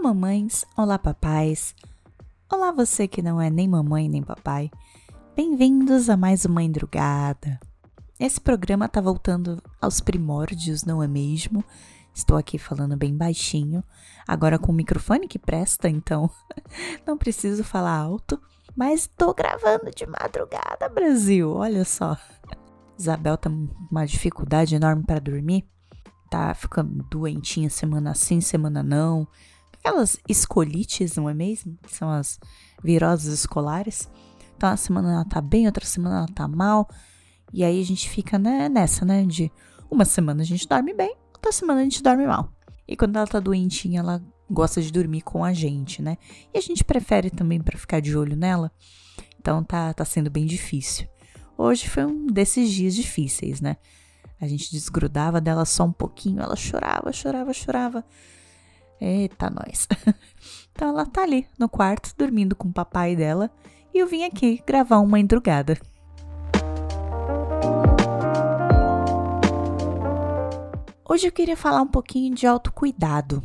mamães, olá papais, olá você que não é nem mamãe nem papai. Bem-vindos a mais uma Endrugada. Esse programa tá voltando aos primórdios, não é mesmo? Estou aqui falando bem baixinho, agora com o microfone que presta, então não preciso falar alto, mas tô gravando de madrugada, Brasil, olha só. Isabel tá uma dificuldade enorme para dormir, tá ficando doentinha semana sim, semana não, aquelas escolites, não é mesmo? Que são as viroses escolares. Então, uma semana ela tá bem, outra semana ela tá mal. E aí a gente fica né, nessa, né? De uma semana a gente dorme bem, outra semana a gente dorme mal. E quando ela tá doentinha, ela gosta de dormir com a gente, né? E a gente prefere também para ficar de olho nela. Então tá, tá sendo bem difícil. Hoje foi um desses dias difíceis, né? A gente desgrudava dela só um pouquinho, ela chorava, chorava, chorava. Eita, nós. então ela tá ali no quarto, dormindo com o papai dela, e eu vim aqui gravar uma endrugada. Hoje eu queria falar um pouquinho de autocuidado.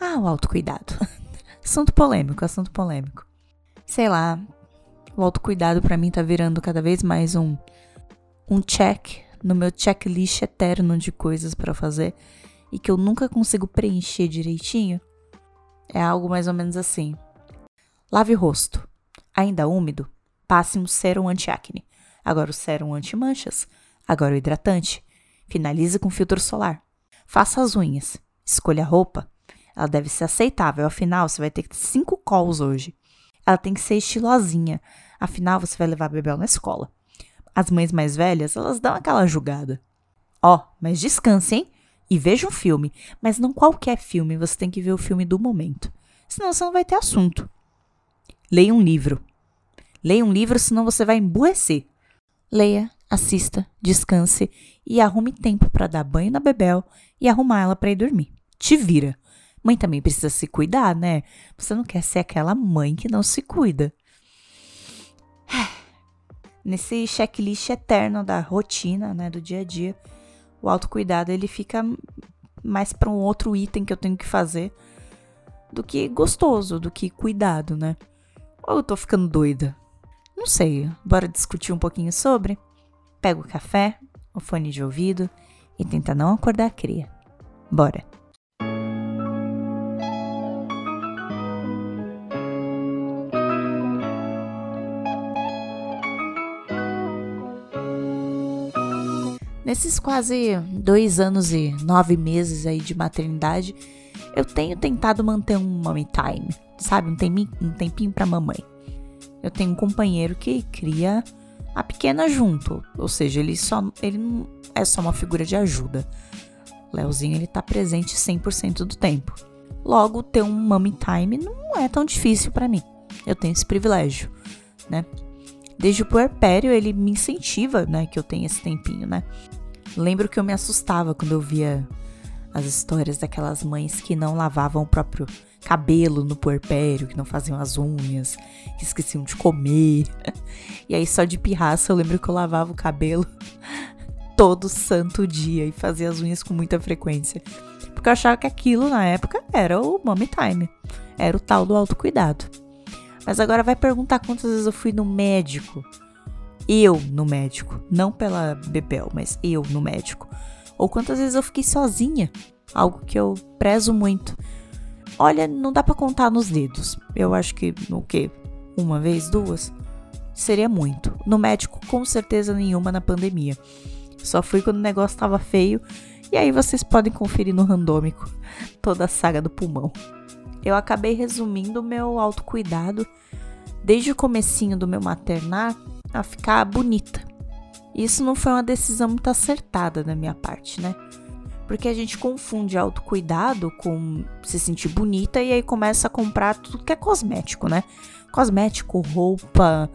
Ah, o autocuidado. assunto polêmico, assunto polêmico. Sei lá, o autocuidado para mim tá virando cada vez mais um um check no meu checklist eterno de coisas para fazer e que eu nunca consigo preencher direitinho, é algo mais ou menos assim. Lave o rosto. Ainda úmido, passe um sérum anti-acne. Agora o sérum anti-manchas. Agora o hidratante. Finalize com filtro solar. Faça as unhas. Escolha a roupa. Ela deve ser aceitável, afinal você vai ter cinco calls hoje. Ela tem que ser estilosinha, afinal você vai levar Bebel na escola. As mães mais velhas, elas dão aquela julgada. Ó, oh, mas descanse, hein? E veja um filme, mas não qualquer filme, você tem que ver o filme do momento. Senão você não vai ter assunto. Leia um livro. Leia um livro, senão você vai emburrecer. Leia, assista, descanse e arrume tempo para dar banho na Bebel e arrumar ela para ir dormir. Te vira. Mãe também precisa se cuidar, né? Você não quer ser aquela mãe que não se cuida. Nesse checklist eterno da rotina, né, do dia a dia, o autocuidado ele fica mais para um outro item que eu tenho que fazer do que gostoso, do que cuidado, né? Ou eu tô ficando doida? Não sei, bora discutir um pouquinho sobre? Pega o café, o fone de ouvido e tenta não acordar a cria. Bora! Nesses quase dois anos e nove meses aí de maternidade, eu tenho tentado manter um mommy time, sabe? Um tempinho, um tempinho pra mamãe. Eu tenho um companheiro que cria a pequena junto, ou seja, ele só ele não é só uma figura de ajuda. Leozinho ele tá presente 100% do tempo. Logo, ter um mommy time não é tão difícil para mim. Eu tenho esse privilégio, né? Desde o puerpério ele me incentiva, né, que eu tenha esse tempinho, né? Lembro que eu me assustava quando eu via as histórias daquelas mães que não lavavam o próprio cabelo no puerpério, que não faziam as unhas, que esqueciam de comer. E aí só de pirraça eu lembro que eu lavava o cabelo todo santo dia e fazia as unhas com muita frequência. Porque eu achava que aquilo na época era o mommy time, era o tal do autocuidado. Mas agora vai perguntar quantas vezes eu fui no médico eu no médico, não pela Bebel, mas eu no médico. Ou quantas vezes eu fiquei sozinha, algo que eu prezo muito. Olha, não dá para contar nos dedos. Eu acho que no que uma vez, duas, seria muito. No médico, com certeza nenhuma na pandemia. Só fui quando o negócio tava feio. E aí vocês podem conferir no randômico toda a saga do pulmão. Eu acabei resumindo o meu autocuidado desde o comecinho do meu maternar a ficar bonita. Isso não foi uma decisão muito acertada da minha parte, né? Porque a gente confunde autocuidado com se sentir bonita e aí começa a comprar tudo que é cosmético, né? Cosmético, roupa,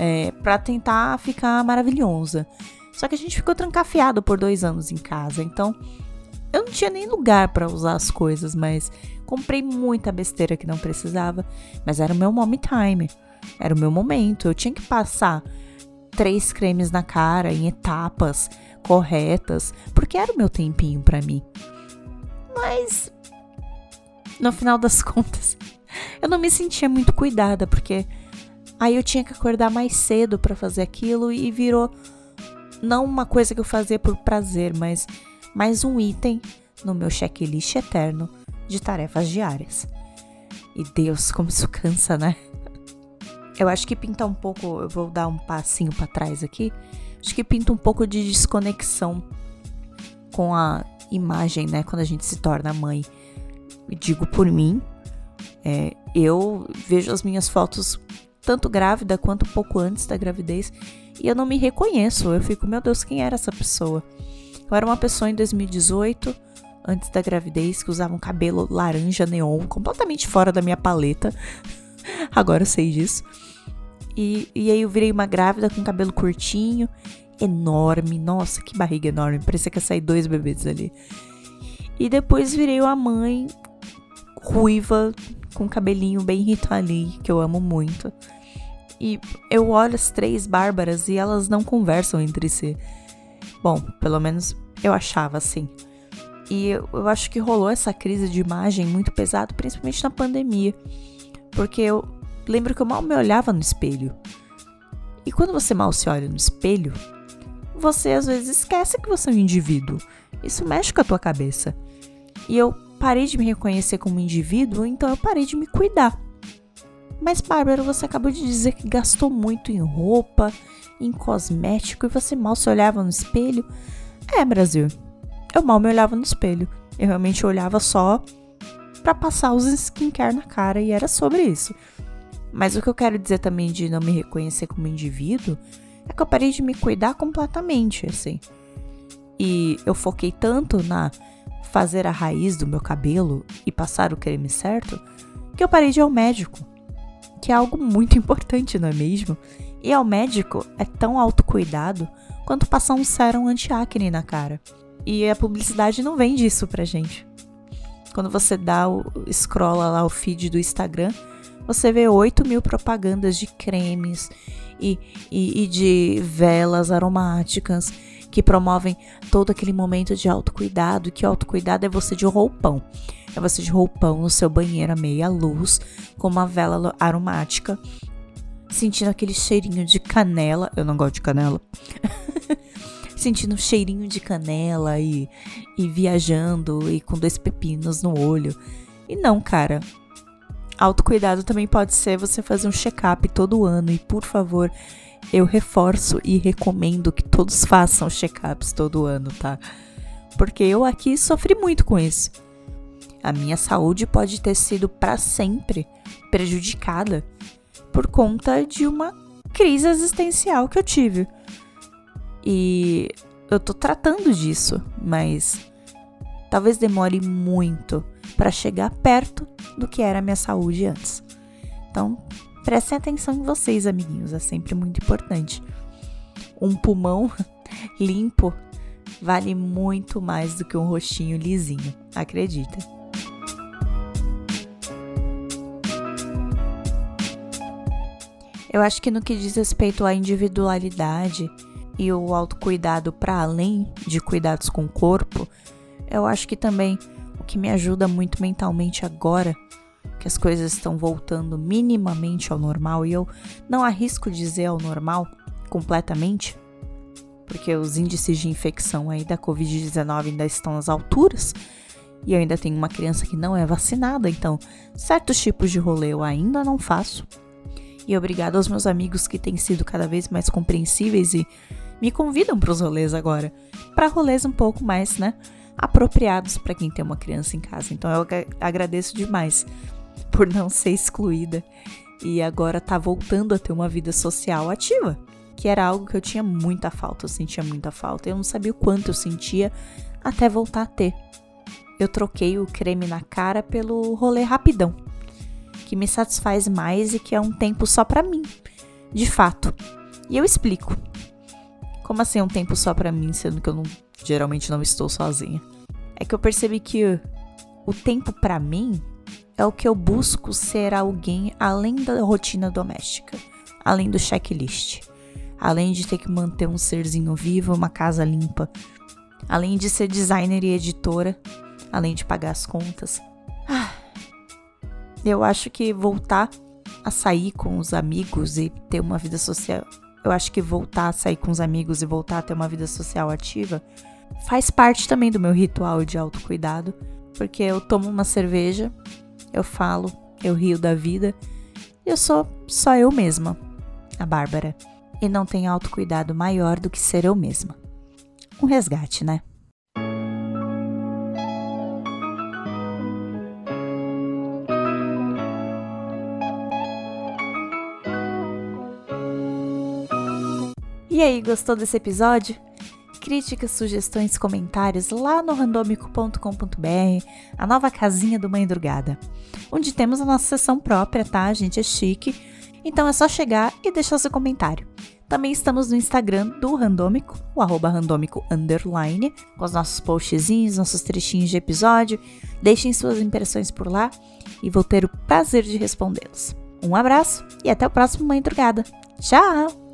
é, pra tentar ficar maravilhosa. Só que a gente ficou trancafiado por dois anos em casa, então eu não tinha nem lugar para usar as coisas, mas comprei muita besteira que não precisava. Mas era o meu mommy time. Era o meu momento. Eu tinha que passar três cremes na cara em etapas corretas, porque era o meu tempinho para mim. Mas no final das contas, eu não me sentia muito cuidada, porque aí eu tinha que acordar mais cedo para fazer aquilo e virou não uma coisa que eu fazia por prazer, mas mais um item no meu checklist eterno de tarefas diárias. E Deus, como isso cansa, né? Eu acho que pinta um pouco, eu vou dar um passinho para trás aqui. Acho que pinta um pouco de desconexão com a imagem, né, quando a gente se torna mãe. Digo por mim, é, eu vejo as minhas fotos tanto grávida quanto pouco antes da gravidez e eu não me reconheço. Eu fico, meu Deus, quem era essa pessoa? Eu era uma pessoa em 2018, antes da gravidez, que usava um cabelo laranja neon, completamente fora da minha paleta. Agora eu sei disso. E, e aí eu virei uma grávida com cabelo curtinho, enorme. Nossa, que barriga enorme. Parecia que ia sair dois bebês ali. E depois virei uma mãe ruiva, com cabelinho bem Rita Lee, que eu amo muito. E eu olho as três Bárbaras e elas não conversam entre si. Bom, pelo menos eu achava assim. E eu, eu acho que rolou essa crise de imagem muito pesado, principalmente na pandemia. Porque eu lembro que eu mal me olhava no espelho. E quando você mal se olha no espelho, você às vezes esquece que você é um indivíduo. Isso mexe com a tua cabeça. E eu parei de me reconhecer como indivíduo, então eu parei de me cuidar. Mas, Bárbara, você acabou de dizer que gastou muito em roupa, em cosmético e você mal se olhava no espelho. É, Brasil. Eu mal me olhava no espelho. Eu realmente olhava só para passar os skincare na cara e era sobre isso. Mas o que eu quero dizer também de não me reconhecer como indivíduo é que eu parei de me cuidar completamente, assim. E eu foquei tanto na fazer a raiz do meu cabelo e passar o creme certo que eu parei de ir ao médico que é algo muito importante, não é mesmo? E ao médico é tão autocuidado quanto passar um sérum anti-acne na cara. E a publicidade não vende isso pra gente. Quando você dá o scrolla lá o feed do Instagram, você vê 8 mil propagandas de cremes e, e, e de velas aromáticas que promovem todo aquele momento de autocuidado, que autocuidado é você de roupão. É você de roupão no seu banheiro à meia luz, com uma vela aromática, sentindo aquele cheirinho de canela. Eu não gosto de canela. sentindo um cheirinho de canela e, e viajando e com dois pepinos no olho. E não, cara. Autocuidado também pode ser você fazer um check-up todo ano. E por favor, eu reforço e recomendo que todos façam check-ups todo ano, tá? Porque eu aqui sofri muito com isso a minha saúde pode ter sido para sempre prejudicada por conta de uma crise existencial que eu tive. E eu tô tratando disso, mas talvez demore muito para chegar perto do que era a minha saúde antes. Então, prestem atenção em vocês, amiguinhos, é sempre muito importante. Um pulmão limpo vale muito mais do que um rostinho lisinho, acredita. Eu acho que no que diz respeito à individualidade e o autocuidado para além de cuidados com o corpo, eu acho que também o que me ajuda muito mentalmente agora, que as coisas estão voltando minimamente ao normal, e eu não arrisco dizer ao normal completamente, porque os índices de infecção aí da Covid-19 ainda estão nas alturas, e eu ainda tenho uma criança que não é vacinada, então certos tipos de rolê eu ainda não faço. E obrigado aos meus amigos que têm sido cada vez mais compreensíveis e me convidam para os rolês agora. Para rolês um pouco mais, né? Apropriados para quem tem uma criança em casa. Então eu agradeço demais por não ser excluída e agora tá voltando a ter uma vida social ativa, que era algo que eu tinha muita falta, eu sentia muita falta. Eu não sabia o quanto eu sentia até voltar a ter. Eu troquei o creme na cara pelo rolê rapidão que me satisfaz mais e que é um tempo só para mim, de fato. E eu explico. Como assim um tempo só para mim, sendo que eu não, geralmente não estou sozinha? É que eu percebi que o tempo para mim é o que eu busco ser alguém além da rotina doméstica, além do checklist, além de ter que manter um serzinho vivo, uma casa limpa, além de ser designer e editora, além de pagar as contas. Eu acho que voltar a sair com os amigos e ter uma vida social. Eu acho que voltar a sair com os amigos e voltar a ter uma vida social ativa faz parte também do meu ritual de autocuidado, porque eu tomo uma cerveja, eu falo, eu rio da vida, eu sou só eu mesma, a Bárbara. E não tem autocuidado maior do que ser eu mesma. Um resgate, né? E aí, gostou desse episódio? Críticas, sugestões, comentários lá no randomico.com.br, a nova casinha do Mãe Drugada, onde temos a nossa sessão própria, tá? A gente é chique, então é só chegar e deixar seu comentário. Também estamos no Instagram do Randômico, o arroba randômico underline, com os nossos postzinhos, nossos trechinhos de episódio. Deixem suas impressões por lá e vou ter o prazer de respondê-los. Um abraço e até o próximo Mãe Drugada. Tchau!